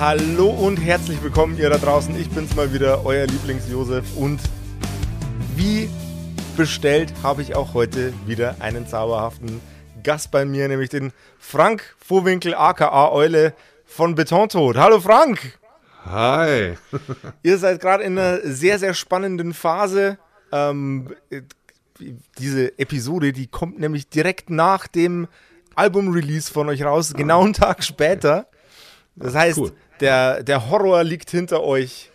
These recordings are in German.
Hallo und herzlich willkommen ihr da draußen. Ich bin's mal wieder, euer Lieblings-Josef und wie bestellt habe ich auch heute wieder einen zauberhaften Gast bei mir, nämlich den Frank Vorwinkel aka Eule von Betontod. Hallo Frank! Hi! ihr seid gerade in einer sehr, sehr spannenden Phase. Ähm, diese Episode, die kommt nämlich direkt nach dem Album-Release von euch raus, genau einen Tag später. Das heißt, cool der, der Horror liegt hinter euch.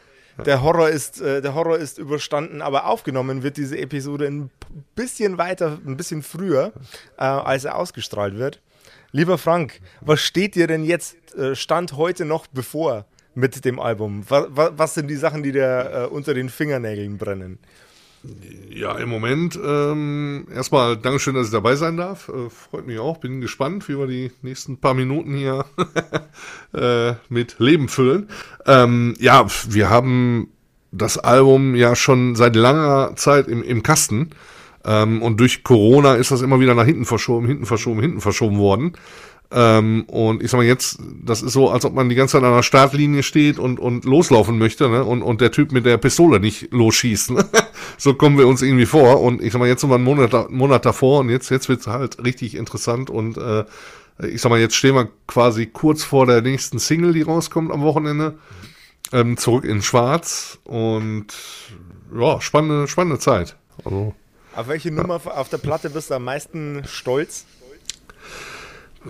Der Horror ist, äh, der Horror ist überstanden, aber aufgenommen wird diese Episode ein bisschen weiter, ein bisschen früher, äh, als er ausgestrahlt wird. Lieber Frank, was steht dir denn jetzt äh, Stand heute noch bevor mit dem Album? Was, was sind die Sachen, die dir äh, unter den Fingernägeln brennen? Ja, im Moment ähm, erstmal Dankeschön, dass ich dabei sein darf. Äh, freut mich auch. Bin gespannt, wie wir die nächsten paar Minuten hier äh, mit Leben füllen. Ähm, ja, wir haben das Album ja schon seit langer Zeit im, im Kasten. Ähm, und durch Corona ist das immer wieder nach hinten verschoben, hinten verschoben, hinten verschoben worden. Ähm, und ich sag mal jetzt, das ist so, als ob man die ganze Zeit an der Startlinie steht und, und loslaufen möchte, ne? Und, und der Typ mit der Pistole nicht losschießt. Ne? so kommen wir uns irgendwie vor. Und ich sag mal, jetzt sind wir einen Monat, Monat davor und jetzt, jetzt wird's halt richtig interessant und äh, ich sag mal, jetzt stehen wir quasi kurz vor der nächsten Single, die rauskommt am Wochenende. Ähm, zurück in Schwarz und ja, spannende, spannende Zeit. Also, auf welche Nummer ja. auf der Platte bist du am meisten stolz?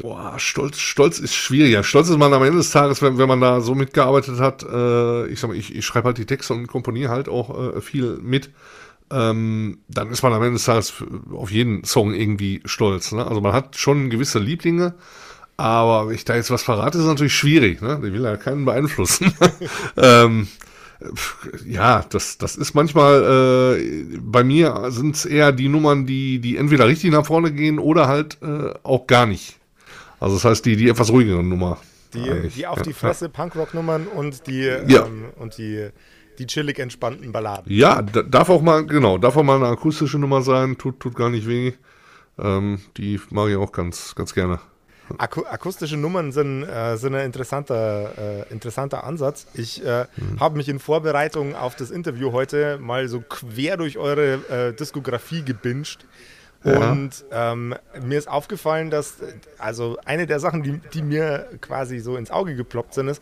Boah, Stolz, Stolz ist schwieriger. Stolz ist man am Ende des Tages, wenn, wenn man da so mitgearbeitet hat. Äh, ich sag mal, ich, ich schreibe halt die Texte und komponiere halt auch äh, viel mit. Ähm, dann ist man am Ende des Tages auf jeden Song irgendwie stolz. Ne? Also man hat schon gewisse Lieblinge, aber ich da jetzt was verrate, ist natürlich schwierig. Ne? Die will ja keinen beeinflussen. ähm, ja, das, das ist manchmal, äh, bei mir sind es eher die Nummern, die, die entweder richtig nach vorne gehen oder halt äh, auch gar nicht. Also das heißt, die, die etwas ruhigere Nummer. Die, die auf die Fresse Punkrock-Nummern und die, ja. ähm, und die, die chillig entspannten Balladen. Ja, darf auch mal, genau, darf auch mal eine akustische Nummer sein, tut, tut gar nicht weh. Ähm, die mag ich auch ganz, ganz gerne. Aku akustische Nummern sind, äh, sind ein interessanter, äh, interessanter Ansatz. Ich äh, mhm. habe mich in Vorbereitung auf das Interview heute mal so quer durch eure äh, Diskografie gebinged. Und ähm, mir ist aufgefallen, dass, also eine der Sachen, die, die mir quasi so ins Auge geploppt sind, ist,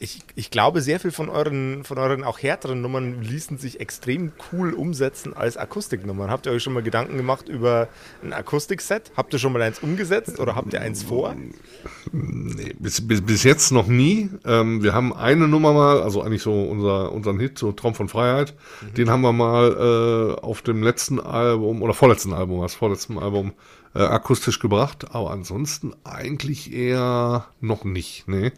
ich, ich glaube, sehr viel von euren, von euren auch härteren Nummern ließen sich extrem cool umsetzen als Akustiknummern. Habt ihr euch schon mal Gedanken gemacht über ein Akustikset? Habt ihr schon mal eins umgesetzt oder habt ihr eins vor? Nee, bis, bis, bis jetzt noch nie. Ähm, wir haben eine Nummer mal, also eigentlich so unser, unseren Hit, so Traum von Freiheit, mhm. den haben wir mal äh, auf dem letzten Album oder vorletzten Album, was vorletzten Album äh, akustisch gebracht, aber ansonsten eigentlich eher noch nicht. Nee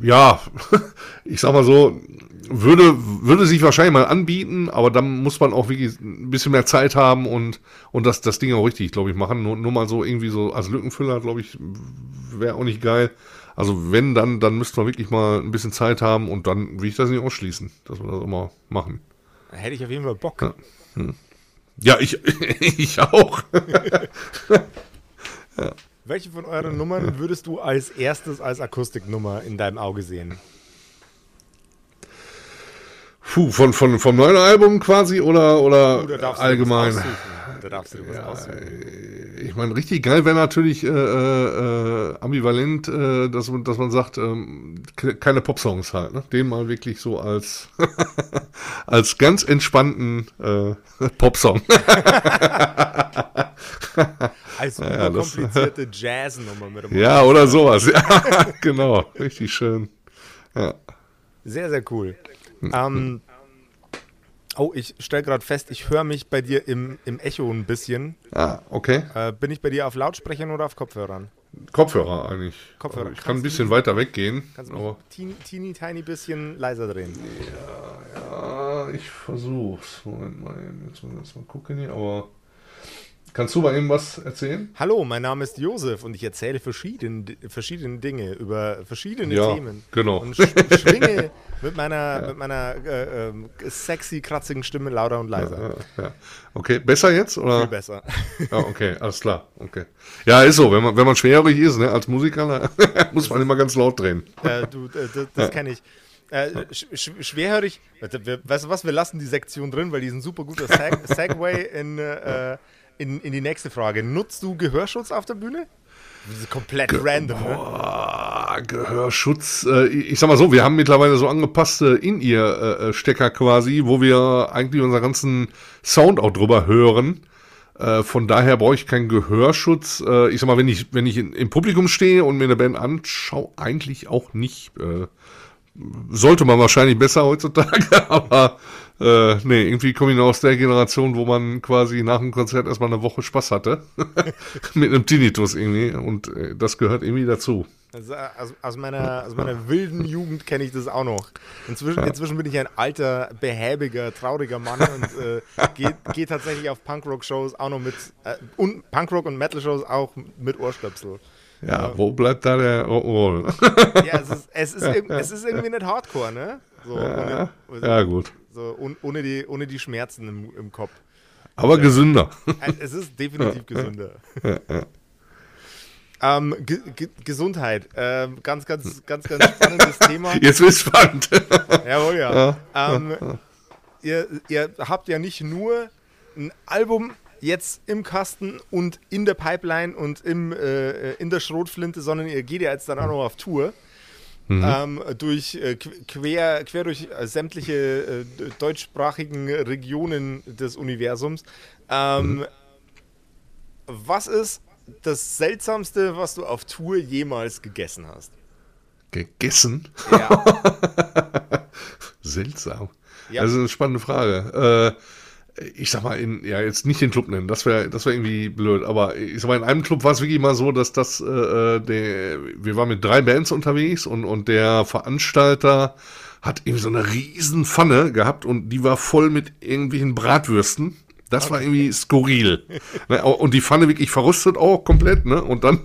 ja, ich sag mal so, würde, würde sich wahrscheinlich mal anbieten, aber dann muss man auch wirklich ein bisschen mehr Zeit haben und, und das, das Ding auch richtig, glaube ich, machen. Nur, nur mal so irgendwie so als Lückenfüller, glaube ich, wäre auch nicht geil. Also wenn, dann, dann müsste man wirklich mal ein bisschen Zeit haben und dann will ich das nicht ausschließen, dass wir das immer machen. Da hätte ich auf jeden Fall Bock. Ja, hm. ja ich, ich auch. ja. Welche von euren Nummern würdest du als erstes als Akustiknummer in deinem Auge sehen? Puh, von, von, vom neuen Album quasi oder, oder allgemein? Da darfst du dir was ja, aussuchen. Ich meine, richtig geil wäre natürlich äh, äh, ambivalent, äh, dass, dass man sagt, ähm, keine Popsongs halt. Ne? Den mal wirklich so als, als ganz entspannten äh, Popsong. Als ja, komplizierte Jazznummer mit dem Ja, oder sowas. Ja, genau. Richtig schön. Ja. Sehr, sehr cool. Ähm, oh, ich stelle gerade fest, ich höre mich bei dir im, im Echo ein bisschen. Ah, okay. Äh, bin ich bei dir auf Lautsprechern oder auf Kopfhörern? Kopfhörer eigentlich. Kopfhörer. Also ich kann ein Kannst bisschen die- weiter weggehen. Kannst du aber teeny, teeny tiny bisschen leiser drehen? ja, ich versuch's. Moment mal, jetzt muss ich erst mal gucken hier, aber kannst du mal eben was erzählen? Hallo, mein Name ist Josef und ich erzähle verschiedene, verschiedene Dinge über verschiedene Ja, Themen. genau. Und sch schwinge mit meiner, mit meiner äh, ähm, sexy, kratzigen Stimme lauter und leiser. Ja, ja. Okay, besser jetzt? Viel Oder? besser. Ja, okay, alles klar. Okay. Ja, ist so, wenn man, wenn man schwerhörig ist, ne, als Musiker, muss man immer ganz laut drehen. äh, du, äh, das, das kenne ich. Äh, sch sch schwerhörig, weißt du was, wir lassen die Sektion drin, weil die ist ein super guter Seg Segway in, äh, in, in die nächste Frage. Nutzt du Gehörschutz auf der Bühne? Das ist komplett random, ne? Ah, Gehörschutz. Äh, ich sag mal so, wir haben mittlerweile so angepasste In-Ear-Stecker quasi, wo wir eigentlich unseren ganzen Sound auch drüber hören. Äh, von daher brauche ich keinen Gehörschutz. Äh, ich sag mal, wenn ich, wenn ich in, im Publikum stehe und mir eine Band anschaue, eigentlich auch nicht. Sollte man wahrscheinlich besser heutzutage, aber äh, nee, irgendwie komme ich noch aus der Generation, wo man quasi nach dem Konzert erstmal eine Woche Spaß hatte. Mit einem Tinnitus irgendwie. Und äh, das gehört irgendwie dazu. Also, aus, aus, meiner, aus meiner wilden Jugend kenne ich das auch noch. Inzwischen, inzwischen bin ich ein alter, behäbiger, trauriger Mann und äh, gehe geh tatsächlich auf Punkrock-Shows auch noch mit, äh, und Punkrock- und Metal-Shows auch mit Ohrstöpsel. Ja, wo bleibt da der Rock'n'Roll? Ja, es ist, es ist, es ist irgendwie nicht Hardcore, ne? So, ja, ohne, ja, gut. so ohne, die, ohne die Schmerzen im, im Kopf. Aber gesünder. Äh, Es ist definitiv gesünder. Ähm, Ge Ge Gesundheit, ähm, ganz, ganz, ganz, ganz spannendes Thema. Jetzt wird's spannend. Jawohl, ja. Ähm, ihr, ihr habt ja nicht nur ein Album jetzt im Kasten und in der Pipeline und im, äh, in der Schrotflinte, sondern ihr geht ja jetzt dann auch noch auf Tour. Ähm, durch äh, qu- quer, quer durch äh, sämtliche äh, deutschsprachigen Regionen des Universums. Ähm, Was ist das Seltsamste, was du auf Tour jemals gegessen hast? Gegessen? Ja. Seltsam. Ja. Ist eine spannende Frage. Äh, ich sag mal, in, ja, jetzt nicht den Club nennen, das wäre das wär irgendwie blöd, aber ich sag mal, in einem Club war es wirklich mal so, dass das, äh, der, wir waren mit drei Bands unterwegs und, und der Veranstalter hat irgendwie so eine riesen Pfanne gehabt und die war voll mit irgendwelchen Bratwürsten. Das war irgendwie skurril. ne, und die Pfanne wirklich verrostet auch komplett, ne? Und dann,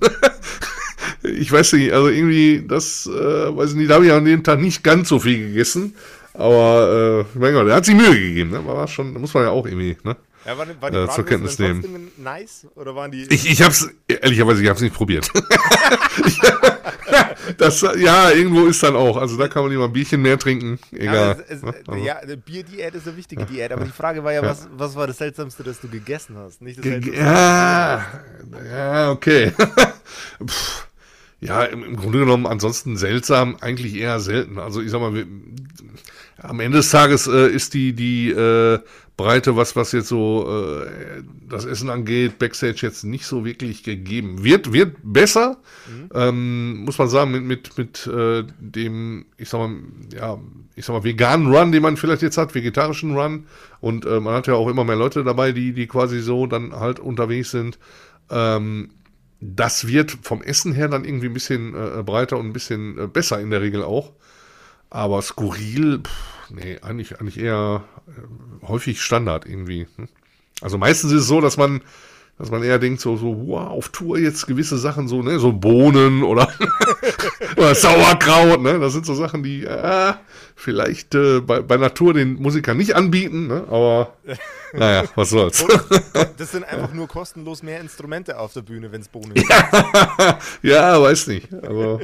ich weiß nicht, also irgendwie, das, äh, weiß ich nicht, da habe ich an dem Tag nicht ganz so viel gegessen. Aber, äh, mein Gott, er hat sich Mühe gegeben, ne? War schon, muss man ja auch irgendwie, ne? Ja, waren, waren die Äh, zur Kenntnis nehmen. nice? Oder waren die. Ich, ich hab's, ehrlicherweise, ich hab's nicht probiert. das, ja, irgendwo ist dann auch, also da kann man lieber ein Bierchen mehr trinken, ja, egal. es, es, ne? Also, ja, Bierdiät ist eine wichtige Diät, aber die Frage war ja, was, was war das Seltsamste, das du gegessen hast? Nicht das Ge- Seltsamste. Ja, ja, okay. Pff, ja, im, im Grunde genommen ansonsten seltsam, eigentlich eher selten. Also ich sag mal, wir, am Ende des Tages äh, ist die, die äh, Breite, was, was jetzt so äh, das Essen angeht, Backstage jetzt nicht so wirklich gegeben. Wird, wird besser, ähm, muss man sagen, mit, mit, mit äh, dem, ich sag mal, ja, ich sag mal, veganen Run, den man vielleicht jetzt hat, vegetarischen Run. Und äh, man hat ja auch immer mehr Leute dabei, die, die quasi so dann halt unterwegs sind. Ähm, das wird vom Essen her dann irgendwie ein bisschen äh, breiter und ein bisschen äh, besser in der Regel auch. Aber skurril, pff, nee, eigentlich, eigentlich eher äh, häufig Standard irgendwie. hm. Also meistens ist es so, dass man, dass man eher denkt, so, so, wow, auf Tour jetzt gewisse Sachen, so, ne, so Bohnen oder, oder Sauerkraut, ne, das sind so Sachen, die äh, vielleicht äh, bei, bei Natur den Musikern nicht anbieten, ne, aber naja, was soll's. Das sind einfach nur kostenlos mehr Instrumente auf der Bühne, wenn es Bohnen ja, weiß nicht. Also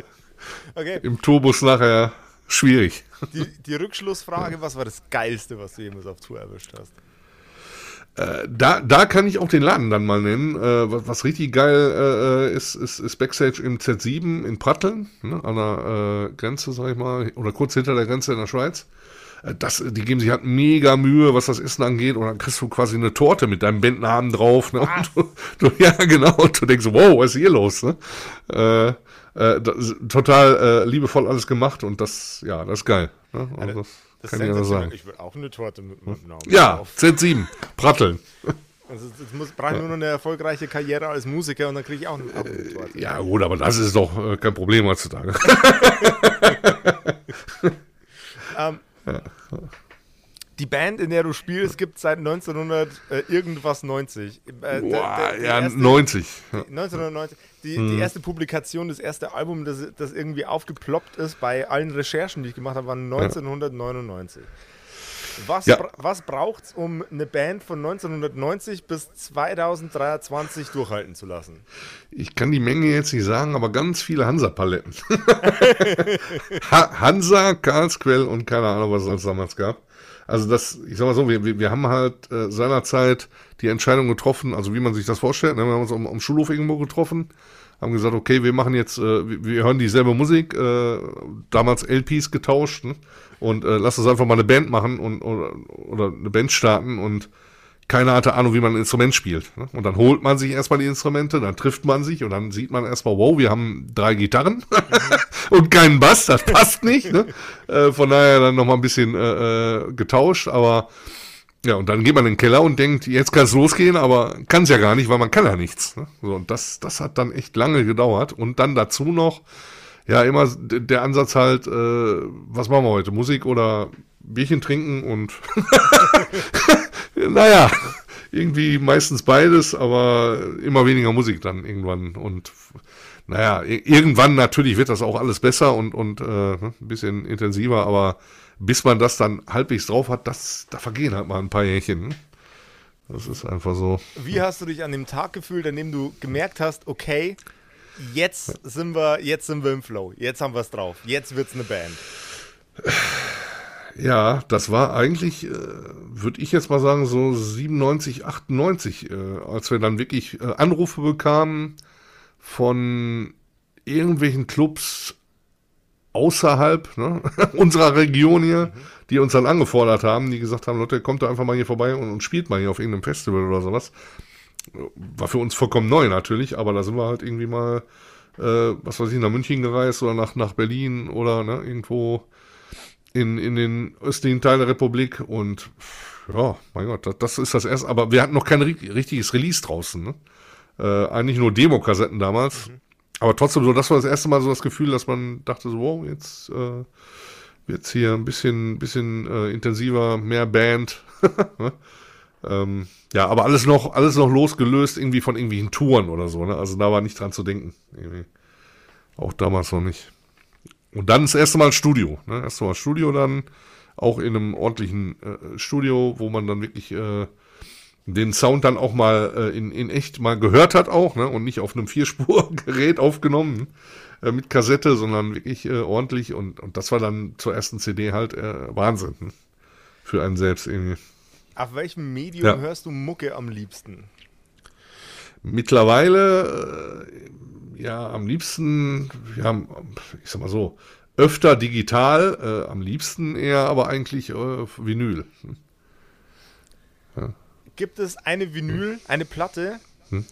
Okay, im Tourbus nachher schwierig. die, die Rückschlussfrage, was war das Geilste, was du jemals auf Tour erwischt hast? Äh, da, da kann ich auch den Laden dann mal nennen. Äh, was, was richtig geil äh, ist, ist, ist Backstage im Z7 in Pratteln, ne, an der Grenze, sag ich mal, oder kurz hinter der Grenze in der Schweiz. Das, die geben sich halt mega Mühe, was das Essen angeht, und dann kriegst du quasi eine Torte mit deinem Bandnamen drauf. Ne? Und du, du, ja, genau, und du denkst, so, wow, was ist hier los? Ne? Äh, total äh, liebevoll alles gemacht und das, ja, das ist geil. Ne? Also, das, Das kann ich ja sagen. Ich will auch eine Torte mit meinem Namen Ja, drauf. Z7, Pratteln. Also jetzt muss, brauche ich nur noch eine erfolgreiche Karriere als Musiker und dann kriege ich auch einen Album. Äh, ja, gut, aber das ist doch äh, kein Problem heutzutage. ähm, ja. Die Band, in der du spielst, gibt es seit 1900 äh, irgendwas 90. Äh, Boah, der, der, ja, erste, 90. 1990. Die, hm. die, erste Publikation, das erste Album, das, das irgendwie aufgeploppt ist bei allen Recherchen, die ich gemacht habe, war 1999. Ja. Was, ja. bra was braucht es, um eine Band von 1990 bis 2023 durchhalten zu lassen? Ich kann die Menge jetzt nicht sagen, aber ganz viele Hansa-Paletten. Hansa, Karlsquell und keine Ahnung, was es damals gab. Also das, ich sag mal so, wir, wir haben halt äh, seinerzeit die Entscheidung getroffen, also wie man sich das vorstellt. Ne? Wir haben uns am, am Schulhof irgendwo getroffen, haben gesagt, okay, wir machen jetzt, äh, wir, wir hören dieselbe Musik, äh, damals LPs getauscht, ne? und äh, lass uns einfach mal eine Band machen und oder, oder eine Band starten und keiner hatte Ahnung, wie man ein Instrument spielt. Ne? Und dann holt man sich erstmal die Instrumente, dann trifft man sich und dann sieht man erstmal, wow, wir haben drei Gitarren und keinen Bass, das passt nicht. Ne? Äh, von daher dann nochmal ein bisschen äh, äh, getauscht, aber ja, und dann geht man in den Keller und denkt, jetzt kann es losgehen, aber kann es ja gar nicht, weil man kann ja nichts. Ne? So, und das, das hat dann echt lange gedauert. Und dann dazu noch ja immer der Ansatz halt, äh, was machen wir heute? Musik oder Bierchen trinken und naja, irgendwie meistens beides, aber immer weniger Musik dann irgendwann. Und naja, irgendwann natürlich wird das auch alles besser und, und äh, ein bisschen intensiver, aber bis man das dann halbwegs drauf hat, das, da vergehen halt mal ein paar Jährchen. Ne? Das ist einfach so. Wie hast du dich an dem Tag gefühlt, an dem du gemerkt hast, okay, jetzt sind wir, jetzt sind wir im Flow, jetzt haben wir es drauf, jetzt wird es eine Band. Ja, das war eigentlich, äh, würde ich jetzt mal sagen, so 97, 98, äh, als wir dann wirklich äh, Anrufe bekamen von irgendwelchen Clubs außerhalb ne, unserer Region hier, mhm. die uns dann angefordert haben, die gesagt haben, Leute, kommt da einfach mal hier vorbei und, und spielt mal hier auf irgendeinem Festival oder sowas. War für uns vollkommen neu natürlich, aber da sind wir halt irgendwie mal, äh, was weiß ich, nach München gereist oder nach, nach Berlin oder ne, irgendwo in, in den östlichen Teil der Republik und ja, mein Gott, das, das ist das erste, aber wir hatten noch kein richtiges Release draußen, ne? Äh, eigentlich nur Demo-Kassetten damals. Mhm. Aber trotzdem so, das war das erste Mal so das Gefühl, dass man dachte so, wow, jetzt äh, wird's hier ein bisschen, bisschen äh, intensiver, mehr Band. Ne? Ähm, ja, aber alles noch, alles noch losgelöst irgendwie von irgendwelchen Touren oder so, ne? Also da war nicht dran zu denken. Irgendwie. Auch damals noch nicht. Und dann das erste Mal Studio, ne? Erste Mal Studio dann, auch in einem ordentlichen äh, Studio, wo man dann wirklich äh, den Sound dann auch mal äh, in, in echt mal gehört hat auch, ne? Und nicht auf einem Vierspurgerät aufgenommen äh, mit Kassette, sondern wirklich äh, ordentlich und, und das war dann zur ersten CD halt äh, Wahnsinn. Ne? Für einen selbst irgendwie. Auf welchem Medium ja. hörst du Mucke am liebsten? Mittlerweile, äh, ja, am liebsten, ja, ich sag mal so, öfter digital, äh, am liebsten eher, aber eigentlich äh, Vinyl. Ja. Gibt es eine Vinyl, eine Platte, hm?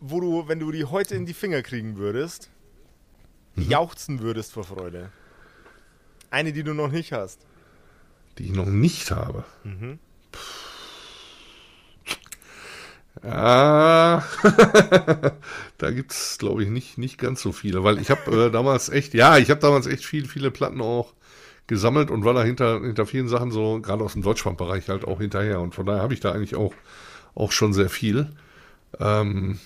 wo du, wenn du die heute in die Finger kriegen würdest, mhm. jauchzen würdest vor Freude? Eine, die du noch nicht hast die ich noch nicht habe. Mhm. Ja, da gibt es, glaube ich, nicht, nicht ganz so viele, weil ich habe äh, damals echt, ja, ich habe damals echt viel, viele Platten auch gesammelt und war da hinter, hinter vielen Sachen so, gerade aus dem Deutschlandbereich halt auch hinterher und von daher habe ich da eigentlich auch, auch schon sehr viel. Ähm,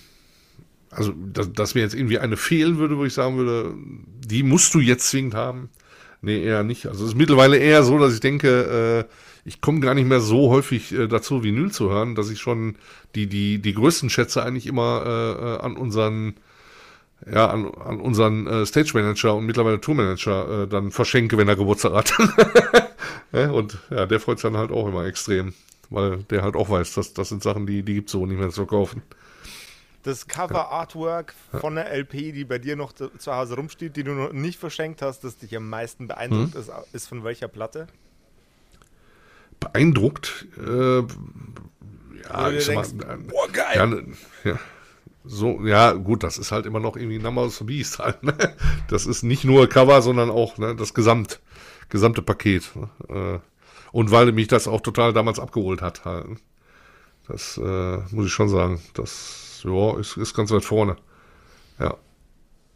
also, dass, dass mir jetzt irgendwie eine fehlen würde, wo ich sagen würde, die musst du jetzt zwingend haben. Nee, eher nicht. Also es ist mittlerweile eher so, dass ich denke, äh, ich komme gar nicht mehr so häufig äh, dazu, Vinyl zu hören, dass ich schon die, die, die größten Schätze eigentlich immer äh, an unseren ja, an, an unseren äh, Stage Manager und mittlerweile Tour Manager äh, dann verschenke, wenn er Geburtstag hat. ja, und ja, der freut sich dann halt auch immer extrem, weil der halt auch weiß, dass das sind Sachen, die, die gibt es so nicht mehr zu kaufen das Cover-Artwork von der LP, die bei dir noch zu, zu, Hause rumsteht, die du noch nicht verschenkt hast, das dich am meisten beeindruckt, mhm. ist, ist von welcher Platte? Beeindruckt? Äh, ja, ich sag denkst, mal, boah, geil! Ja, ne, ja, so, ja, gut, das ist halt immer noch irgendwie Number of the Beast halt. Ne? Das ist nicht nur Cover, sondern auch ne, das Gesamt, gesamte Paket. Ne? Äh, und weil mich das auch total damals abgeholt hat halt. Das äh, muss ich schon sagen. Das ja, ist, ist ganz weit vorne. Ja.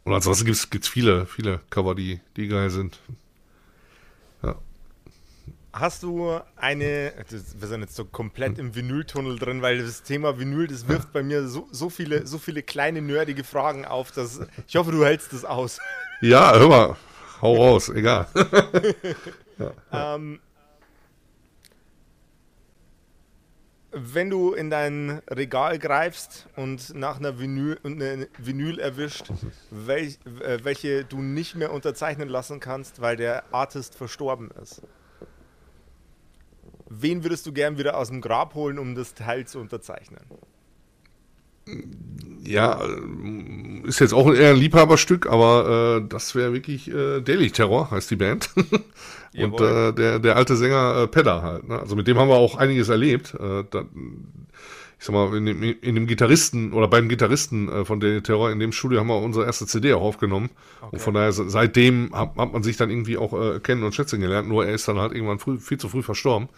Und ansonsten gibt es viele, viele Cover, die, die geil sind. Hast du eine, wir sind jetzt so komplett im Vinyltunnel drin, weil das Thema Vinyl, das wirft bei mir so, so, viele, so viele kleine nerdige Fragen auf, dass ich hoffe, du hältst das aus. Ja, hör mal, hau raus, egal. ja. ähm, wenn du in dein Regal greifst und nach einer Vinyl, eine Vinyl erwischt, welch, äh, welche du nicht mehr unterzeichnen lassen kannst, weil der Artist verstorben ist, wen würdest du gern wieder aus dem Grab holen, um das Teil zu unterzeichnen? Ja, ist jetzt auch eher ein Liebhaberstück, aber äh, das wäre wirklich äh, Daily Terror, heißt die Band. Und äh, der, der alte Sänger äh, Pedder halt. Ne? Also mit dem haben wir auch einiges erlebt. Äh, da, ich sag mal, in dem, in dem Gitarristen oder beim Gitarristen äh, von Daily Terror in dem Studio haben wir unsere erste CD auch aufgenommen. Okay. Und von daher, seitdem hat, hat man sich dann irgendwie auch äh, kennen und schätzen gelernt. Nur er ist dann halt irgendwann früh, viel zu früh verstorben.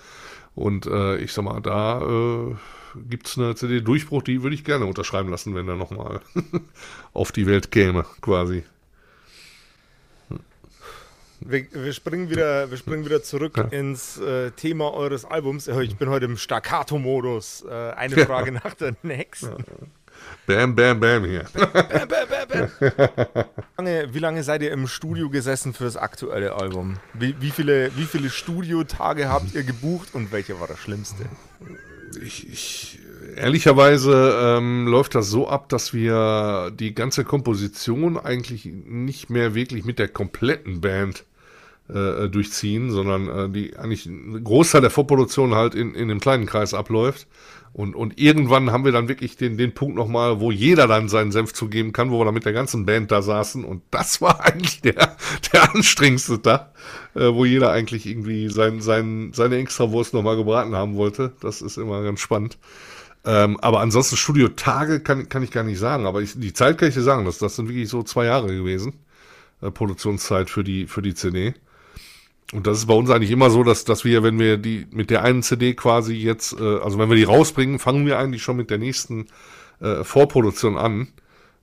Und äh, ich sag mal, da äh, gibt es eine CD-Durchbruch, die würde ich gerne unterschreiben lassen, wenn er nochmal auf die Welt käme, quasi. Wir, wir, springen wieder, wir springen wieder zurück ja. ins äh, Thema eures Albums. Ich bin heute im Staccato-Modus. Äh, eine Frage ja. nach der nächsten. Ja. Bam, bam, bam hier. Bam, bam, bam, bam, wie, lange, wie lange seid ihr im Studio gesessen für das aktuelle Album? Wie, wie, viele, wie viele Studiotage habt ihr gebucht und welche war das Schlimmste? Ich, ich, ehrlicherweise ähm, läuft das so ab, dass wir die ganze Komposition eigentlich nicht mehr wirklich mit der kompletten Band äh, durchziehen, sondern äh, die eigentlich ein Großteil der Vorproduktion halt in, in dem kleinen Kreis abläuft. Und, und irgendwann haben wir dann wirklich den, den Punkt nochmal, wo jeder dann seinen Senf zugeben kann, wo wir dann mit der ganzen Band da saßen. Und das war eigentlich der, der anstrengendste Tag, äh, wo jeder eigentlich irgendwie sein, sein, seine Extrawurst nochmal gebraten haben wollte. Das ist immer ganz spannend. Ähm, aber ansonsten Studio-Tage kann, kann ich gar nicht sagen. Aber ich, die Zeit kann ich dir sagen, das, das sind wirklich so zwei Jahre gewesen. Äh, Produktionszeit für die, für die CD. Und das ist bei uns eigentlich immer so, dass, dass wir, wenn wir die mit der einen CD quasi jetzt, äh, also wenn wir die rausbringen, fangen wir eigentlich schon mit der nächsten äh, Vorproduktion an.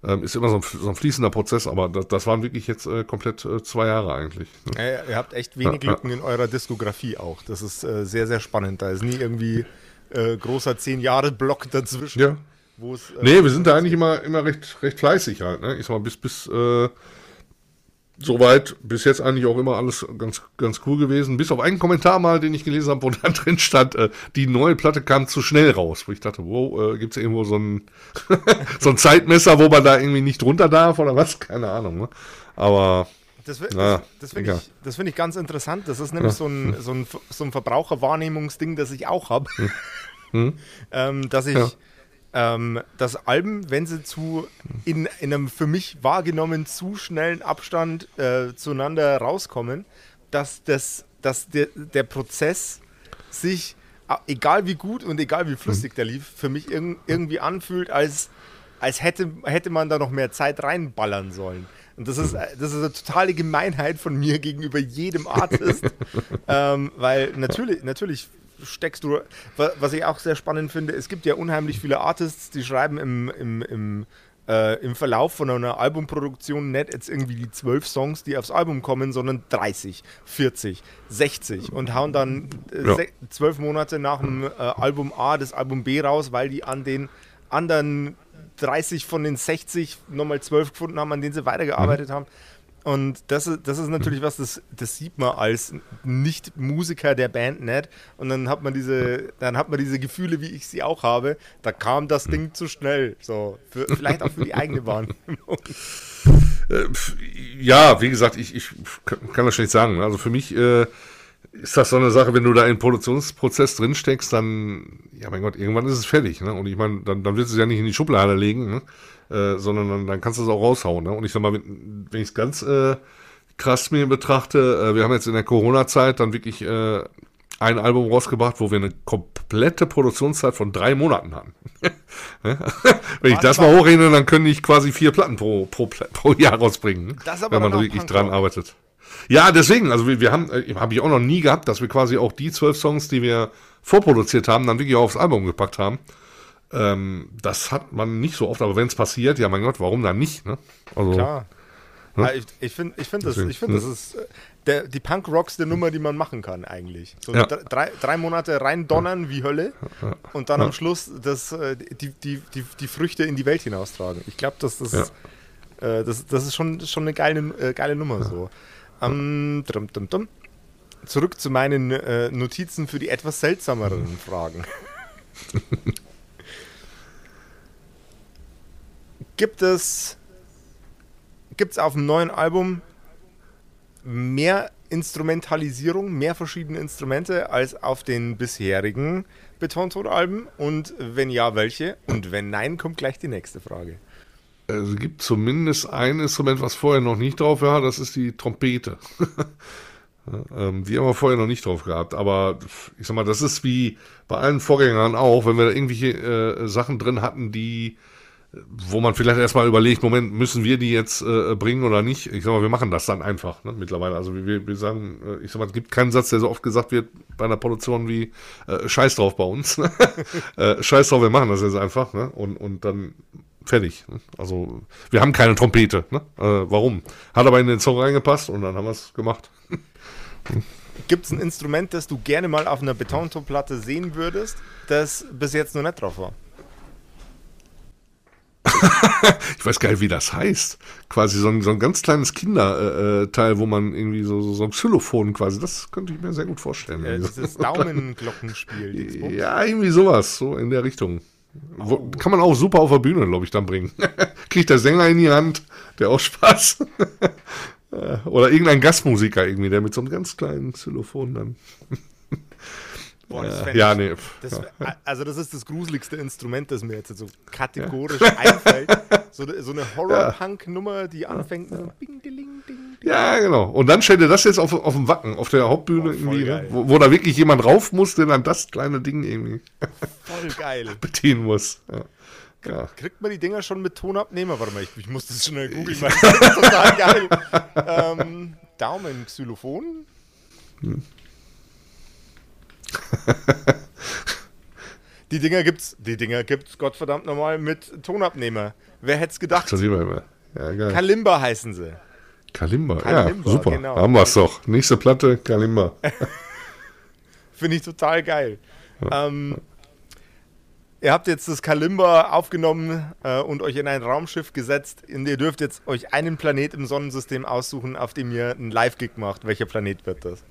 Ähm, ist immer so ein, so ein, fließender Prozess, aber das, das waren wirklich jetzt äh, komplett äh, zwei Jahre eigentlich. Ne? Ja, ihr habt echt wenig ja, Lücken ja. in eurer Diskografie auch. Das ist äh, sehr, sehr spannend. Da ist nie irgendwie äh, großer zehn Jahre Block dazwischen. Ja. Wo es, nee, wir sind da eigentlich immer, immer recht, recht fleißig halt. Ne? Ich sag mal, bis, bis soweit bis jetzt eigentlich auch immer alles ganz, ganz cool gewesen. Bis auf einen Kommentar mal, den ich gelesen habe, wo da drin stand, äh, die neue Platte kam zu schnell raus. Wo ich dachte, wow, äh, gibt es irgendwo so ein, so ein Zeitmesser, wo man da irgendwie nicht runter darf oder was? Keine Ahnung. Ne? Aber. Das, das, das finde ich, find ich ganz interessant. Das ist nämlich ja. so, ein, so, ein, so ein Verbraucherwahrnehmungsding, das ich auch habe. Hm. Hm. ähm, dass ich. Ja ähm, dass Alben, wenn sie zu in, in, einem für mich wahrgenommen zu schnellen Abstand äh, zueinander rauskommen, dass, das, dass der, der Prozess sich, egal wie gut und egal wie flüssig mhm. der lief, für mich irg irgendwie anfühlt, als, als hätte, hätte man da noch mehr Zeit reinballern sollen. Und das ist, mhm. das ist eine totale Gemeinheit von mir gegenüber jedem Artist. ähm, weil natürlich, natürlich steckst du, was ich auch sehr spannend finde, es gibt ja unheimlich viele Artists, die schreiben im, im, im, äh, im Verlauf von einer Albumproduktion nicht jetzt irgendwie die zwölf Songs, die aufs Album kommen, sondern 30, 40, 60 und hauen dann äh, zwölf ja. Monate nach dem äh, Album A das Album B raus, weil die an den anderen 30 von den 60 nochmal 12 gefunden haben, an denen sie weitergearbeitet mhm. haben. Und das, das ist natürlich was, das, das sieht man als Nicht-Musiker der Band nicht. Und dann hat man diese, dann hat man diese Gefühle, wie ich sie auch habe. Da kam das Ding zu schnell. So, für, vielleicht auch für die eigene Wahrnehmung. Äh, ja, wie gesagt, ich, ich kann das schlecht sagen. Also für mich äh, ist das so eine Sache, wenn du da in den Produktionsprozess drin steckst, dann, ja mein Gott, irgendwann ist es fertig. Ne? Und ich meine, dann, dann willst du es ja nicht in die Schublade legen. Ne? Äh, sondern dann, dann, kannst du es auch raushauen. Ne? Und ich sag mal, wenn, wenn ich es ganz äh, krass mir betrachte, äh, wir haben jetzt in der Corona-Zeit dann wirklich äh, ein Album rausgebracht, wo wir eine komplette Produktionszeit von drei Monaten hatten. wenn ich das mal hochrechne, dann können ich quasi vier Platten pro, pro, pro Jahr rausbringen, wenn man wirklich dran arbeitet. Ja, deswegen, also wir, wir haben, äh, habe ich auch noch nie gehabt, dass wir quasi auch die zwölf Songs, die wir vorproduziert haben, dann wirklich auch aufs Album gepackt haben. Ähm, das hat man nicht so oft, aber wenn es passiert, ja mein Gott, warum dann nicht? Ne? Also, Klar. Ja, ich ich finde, ich find das, ich find, das ist äh, der, die Punk-Rocks-der Nummer, die man machen kann eigentlich. So ja. drei, drei Monate rein donnern wie Hölle und dann am Schluss das, äh, die, die, die, die Früchte in die Welt hinaustragen. Ich glaube, dass das, äh, das, das ist schon, schon eine geile, äh, geile Nummer so. Um, dum, dum, dum. Zurück zu meinen äh, Notizen für die etwas seltsameren Fragen. Gibt es gibt's auf dem neuen Album mehr Instrumentalisierung, mehr verschiedene Instrumente als auf den bisherigen Betonton-Alben? Und wenn ja, welche? Und wenn nein, kommt gleich die nächste Frage. Es gibt zumindest ein Instrument, was vorher noch nicht drauf war, das ist die Trompete. Ähm, die haben wir vorher noch nicht drauf gehabt. Aber ich sag mal, das ist wie bei allen Vorgängern auch, wenn wir da irgendwelche äh, Sachen drin hatten, die wo man vielleicht erstmal überlegt, Moment, müssen wir die jetzt äh, bringen oder nicht? Ich sag mal, wir machen das dann einfach ne, mittlerweile. Also wir, wir sagen, äh, ich sag mal, es gibt keinen Satz, der so oft gesagt wird bei einer Produktion wie äh, Scheiß drauf bei uns. äh, Scheiß drauf, wir machen das jetzt einfach. Ne? Und, und dann fertig. Ne? Also wir haben keine Trompete. Ne? Äh, warum? Hat aber in den Song reingepasst und dann haben wir es gemacht. Gibt es ein Instrument, das du gerne mal auf einer Betontonplatte sehen würdest, das bis jetzt noch nicht drauf war? ich weiß gar nicht, wie das heißt. Quasi so ein, so ein ganz kleines Kinderteil, wo man irgendwie so, so, so ein Xylophon quasi, das könnte ich mir sehr gut vorstellen. Ja, dieses Daumenglockenspiel. ja, irgendwie sowas, so in der Richtung. Wo, kann man auch super auf der Bühne, glaube ich, dann bringen. Kriegt der Sänger in die Hand, der auch Spaß. Oder irgendein Gastmusiker irgendwie, der mit so einem ganz kleinen Xylophon dann. Boah, das ja, ja, nee. Das, also das ist das gruseligste Instrument, das mir jetzt so kategorisch ja. einfällt. So, so eine Horror-Punk-Nummer, die anfängt mit so Bing, ding, ding. Ja, genau. Und dann stellt ihr das jetzt auf, auf dem Wacken, auf der Hauptbühne oh, irgendwie, ne? wo, wo, da wirklich jemand rauf muss, der dann das kleine Ding irgendwie voll geil bedienen muss. Ja. Ja. Kriegt man die Dinger schon mit Tonabnehmer? Warte mal, ich, ich muss das schnell googeln, weil das ist total geil. ähm, Daumen, Xylophon? Hm. die Dinger gibt's, die Dinger gibt's Gottverdammt nochmal mit Tonabnehmer. Wer hätte es gedacht? Ach, ja. Kalimba heißen sie. Kalimba, Kalimba ja, super. Genau. Haben wir es doch. Nächste Platte, Kalimba. Finde ich total geil. Ja. Ähm, ihr habt jetzt das Kalimba aufgenommen äh, und euch in ein Raumschiff gesetzt. Und ihr dürft jetzt euch einen Planet im Sonnensystem aussuchen, auf dem ihr einen Live-Gig macht. Welcher Planet wird das?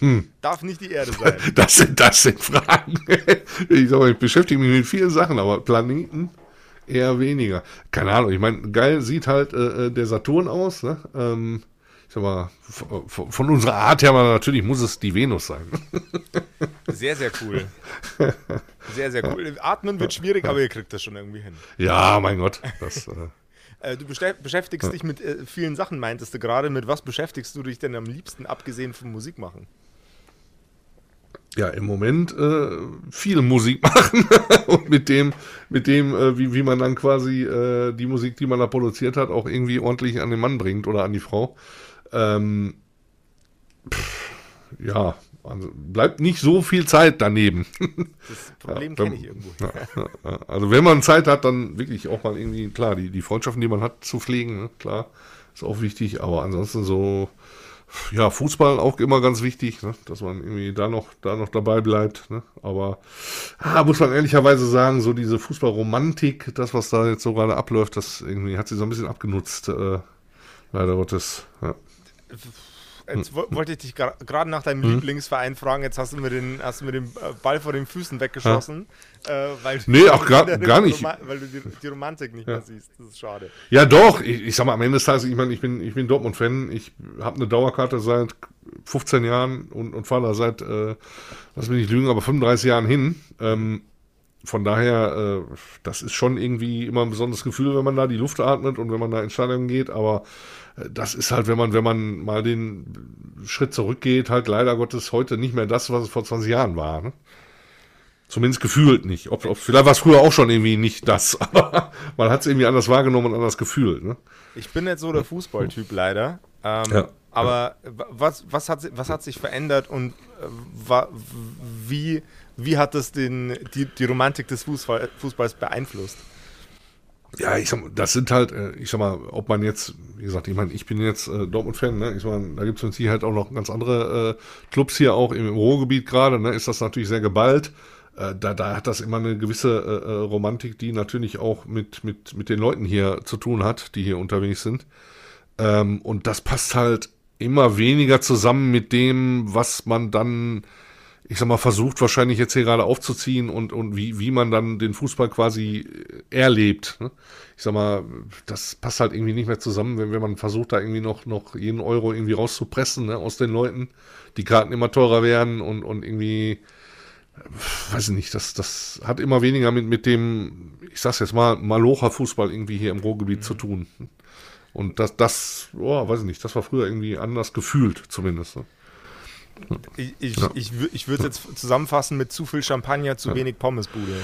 Hm. Darf nicht die Erde sein. Das sind, das sind Fragen. Ich, sag mal, ich beschäftige mich mit vielen Sachen, aber Planeten eher weniger. Keine Ahnung, ich meine, geil sieht halt äh, äh, der Saturn aus. Ne? Ähm, ich sag mal, von, von unserer Art her natürlich muss es die Venus sein. Sehr, sehr cool. Sehr, sehr cool. Atmen wird schwierig, aber ihr kriegt das schon irgendwie hin. Ja, mein Gott. Das, äh, äh, du beschäftigst dich mit äh, vielen Sachen, meintest du gerade. Mit was beschäftigst du dich denn am liebsten, abgesehen vom Musikmachen? Ja, im Moment äh, viel Musik machen und mit dem, mit dem, äh, wie, wie man dann quasi äh, die Musik, die man da produziert hat, auch irgendwie ordentlich an den Mann bringt oder an die Frau. Ähm, pff, ja, also bleibt nicht so viel Zeit daneben. Das Problem ja, kenne ich irgendwo. Ja, also wenn man Zeit hat, dann wirklich auch mal irgendwie, klar, die, die Freundschaften, die man hat, zu pflegen, ne? klar, ist auch wichtig, aber ansonsten so, ja, Fußball auch immer ganz wichtig, ne? dass man irgendwie da noch, da noch dabei bleibt. Ne? Aber ah, muss man ehrlicherweise sagen, so diese Fußballromantik, das, was da jetzt so gerade abläuft, das irgendwie hat sie so ein bisschen abgenutzt, äh, leider Gottes. Ja. Jetzt wollte ich dich gerade nach deinem mhm. Lieblingsverein fragen. Jetzt hast du mir den, hast du mir den Ball vor den Füßen weggeschossen. Ja. Äh, weil nee, auch gar, gar nicht. weil du die, die Romantik nicht ja. mehr siehst. Das ist schade. Ja, doch. Ich, ich sag mal, am Ende des Tages, ich meine, ich bin, ich bin Dortmund-Fan. Ich habe eine Dauerkarte seit 15 Jahren und, und fahre da seit, äh, lass mich nicht lügen, aber 35 Jahren hin. Ähm, von daher, äh, das ist schon irgendwie immer ein besonderes Gefühl, wenn man da die Luft atmet und wenn man da ins Stadion geht, aber das ist halt, wenn man, wenn man mal den Schritt zurückgeht, halt leider Gottes heute nicht mehr das, was es vor 20 Jahren war. Ne? Zumindest gefühlt nicht. Ob, ob, vielleicht war es früher auch schon irgendwie nicht das, aber man hat es irgendwie anders wahrgenommen und anders gefühlt. Ne? Ich bin jetzt so der Fußballtyp leider. Ähm, ja. Aber was, was, hat, was hat sich verändert und äh, wie, wie hat das den, die, die Romantik des Fußball, Fußballs beeinflusst? Ja, ich sag mal, das sind halt, äh, ich sag mal, ob man jetzt, wie gesagt, ich meine, ich bin jetzt äh, Dortmund-Fan, ne? Ich meine, da gibt es mit Sicherheit auch noch ganz andere äh, Clubs hier, auch im, im Ruhrgebiet gerade, ne? Ist das natürlich sehr geballt. Äh, da, da hat das immer eine gewisse äh, äh, Romantik, die natürlich auch mit, mit, mit den Leuten hier zu tun hat, die hier unterwegs sind. Ähm, und das passt halt immer weniger zusammen mit dem, was man dann, ich sag mal, versucht wahrscheinlich jetzt hier gerade aufzuziehen und, und wie, wie man dann den Fußball quasi erlebt. Ne? Ich sag mal, das passt halt irgendwie nicht mehr zusammen, wenn, wenn man versucht, da irgendwie noch, noch jeden Euro irgendwie rauszupressen ne, aus den Leuten, die Karten immer teurer werden und, und irgendwie, weiß ich nicht, das, das hat immer weniger mit, mit dem, ich sag's jetzt mal, Malocha-Fußball irgendwie hier im Ruhrgebiet mhm. zu tun. Und das, das, oh, weiß ich nicht, das war früher irgendwie anders gefühlt, zumindest. Ne? Ich, ich, ja. ich, ich würde es jetzt zusammenfassen mit zu viel Champagner, zu ja. wenig Pommesbude.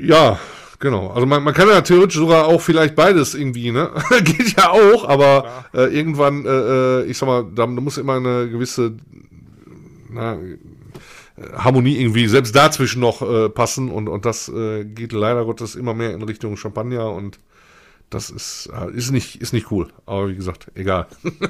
Ja, genau. Also man, man kann ja theoretisch sogar auch vielleicht beides irgendwie, ne? Geht ja auch, aber äh, irgendwann, äh, äh, ich sag mal, da, da muss immer eine gewisse na, Harmonie irgendwie selbst dazwischen noch äh, passen und, und das äh, geht leider Gottes immer mehr in Richtung Champagner und das ist, äh, ist, nicht, ist nicht cool. Aber wie gesagt, egal.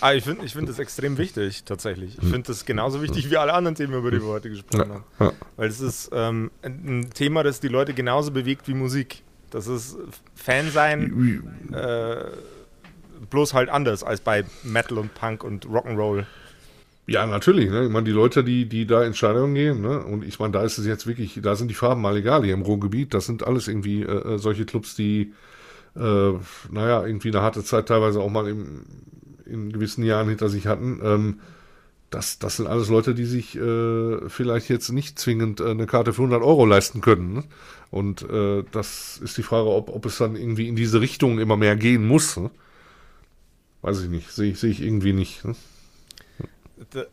ah, ich finde ich find das extrem wichtig, tatsächlich. Ich finde das genauso wichtig wie alle anderen Themen, über die wir heute gesprochen haben. Ja. Weil es ist ähm, ein Thema, das die Leute genauso bewegt wie Musik. Das ist Fan sein, äh, bloß halt anders als bei Metal und Punk und Rock'n'Roll. Ja, natürlich. Ne? Ich meine, die Leute, die, die da in Stadion gehen, ne? und ich meine, da ist es jetzt wirklich, da sind die Farben mal egal hier im Ruhrgebiet. Das sind alles irgendwie äh, äh solche Clubs, die äh, naja, irgendwie eine harte Zeit teilweise auch mal im, in gewissen Jahren hinter sich hatten. Ähm, das, das sind alles Leute, die sich äh, vielleicht jetzt nicht zwingend äh, eine Karte für 100 Euro leisten können. Ne? Und äh, das ist die Frage, ob, ob es dann irgendwie in diese Richtung immer mehr gehen muss. Ne? Weiß ich nicht, sehe ich, seh ich irgendwie nicht. Ne?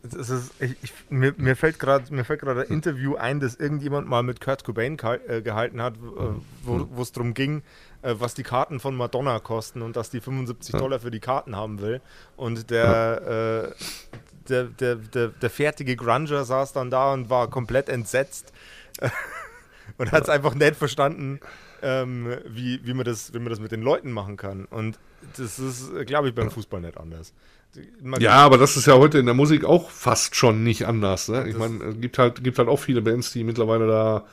Ist, ich, ich, mir, mir, fällt gerade ein Interview ein, das irgendjemand mal mit Kurt Cobain äh, gehalten hat, äh, wo es darum ging, äh, was die Karten von Madonna kosten und dass die 75 ja. Dollar für die Karten haben will. Und der, äh, der, der, der, der, fertige Grunger saß dann da und war komplett entsetzt und hat es einfach nicht verstanden, ähm, wie, wie, man das, wie man das mit den Leuten machen kann. Und das ist, glaube ich, beim Fußball nicht anders. Ja, aber das ist ja heute in der Musik auch fast schon nicht anders. Ne? Ich meine, es gibt halt, gibt halt auch viele Bands, die mittlerweile da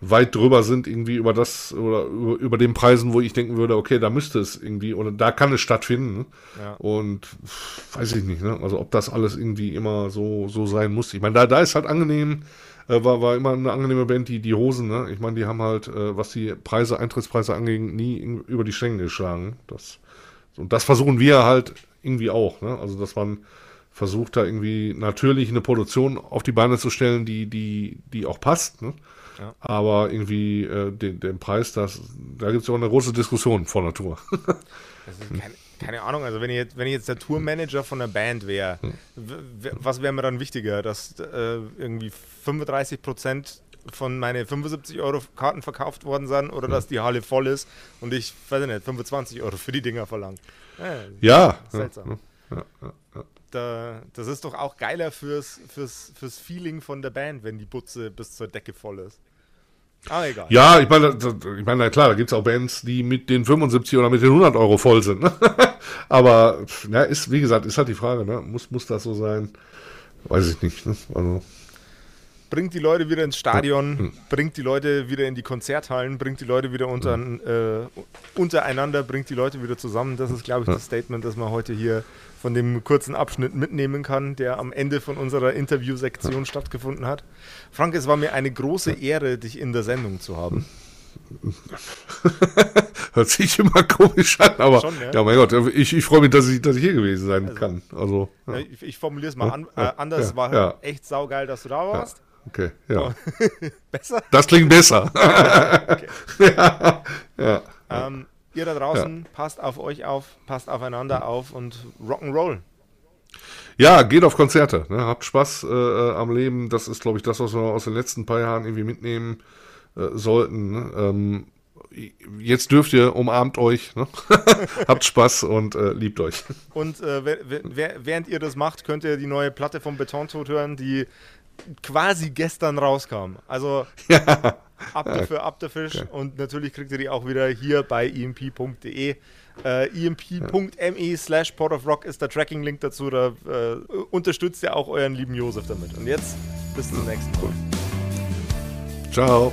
weit drüber sind, irgendwie über das oder über, über den Preisen, wo ich denken würde, okay, da müsste es irgendwie oder da kann es stattfinden. Ja. Und weiß ich nicht, ne? Also ob das alles irgendwie immer so, so sein muss. Ich meine, da, da ist halt angenehm, äh, war, war immer eine angenehme Band, die, die Hosen, ne? Ich meine, die haben halt, äh, was die Preise, Eintrittspreise anging, nie in, über die Stränge geschlagen. Das, und das versuchen wir halt irgendwie auch, ne? Also dass man versucht da irgendwie natürlich eine Produktion auf die Beine zu stellen, die, die, die auch passt, ne? Aber irgendwie äh, den, den Preis, das, da gibt es auch eine große Diskussion vor der Tour. keine, keine, Ahnung, also wenn ich, jetzt, wenn ich jetzt der Tourmanager von der Band wäre, hm. was wäre mir dann wichtiger, dass äh, irgendwie 35 Prozent von meinen 75 Euro Karten verkauft worden sind oder hm. dass die Halle voll ist und ich, weiß nicht, 25 Euro für die Dinger verlange. Äh, ja. Seltsam. Ja, ja, ja, da, das ist doch auch geiler fürs, fürs, fürs Feeling von der Band, wenn die Butze bis zur Decke voll ist. Ah, egal. Ja, ich meine, ich meine, klar, da gibt es auch Bands, die mit den 75 oder mit den 100 Euro voll sind. Ne? Aber, ja, ist, wie gesagt, ist halt die Frage, ne? muss, muss das so sein? Weiß ich nicht. Ne? Also. Bringt die Leute wieder ins Stadion, hm. bringt die Leute wieder in die Konzerthallen, bringt die Leute wieder unter, hm. äh, untereinander, bringt die Leute wieder zusammen. Das ist, glaube ich, das Statement, das wir heute hier von dem kurzen Abschnitt mitnehmen kann, der am Ende von unserer Interviewsektion stattgefunden hat. Frank, es war mir eine große Ehre, dich in der Sendung zu haben. Hört sich immer komisch an, aber Schon, ja? ja, mein Gott, ich, ich freue mich, dass ich, dass ich hier gewesen sein also, kann. Also, ja. ich, ich formuliere es mal an, äh, anders. War echt saugeil, dass du da warst. Okay, ja. besser? Das klingt besser. ja. ja. Ähm, ihr da draußen, passt auf euch auf, passt aufeinander auf und Rock'n'Roll. Ja, geht auf Konzerte. Ne? Habt Spaß äh, äh, am Leben. Das ist, glaube ich, das, was wir aus den letzten paar Jahren irgendwie mitnehmen äh, sollten. Ne? Ähm, jetzt dürft ihr, umarmt euch, ne? habt Spaß und äh, liebt euch. Und äh, während ihr das macht, könnt ihr die neue Platte vom Betontod hören, die quasi gestern rauskam. Also ja. ab dafür, ab der Fisch. Okay. Und natürlich kriegt ihr die auch wieder hier bei emp.de. Äh, emp.me slash Port of Rock ist der Tracking-Link dazu. Da äh, unterstützt ihr auch euren lieben Josef damit. Und jetzt bis zum nächsten Mal. Ciao.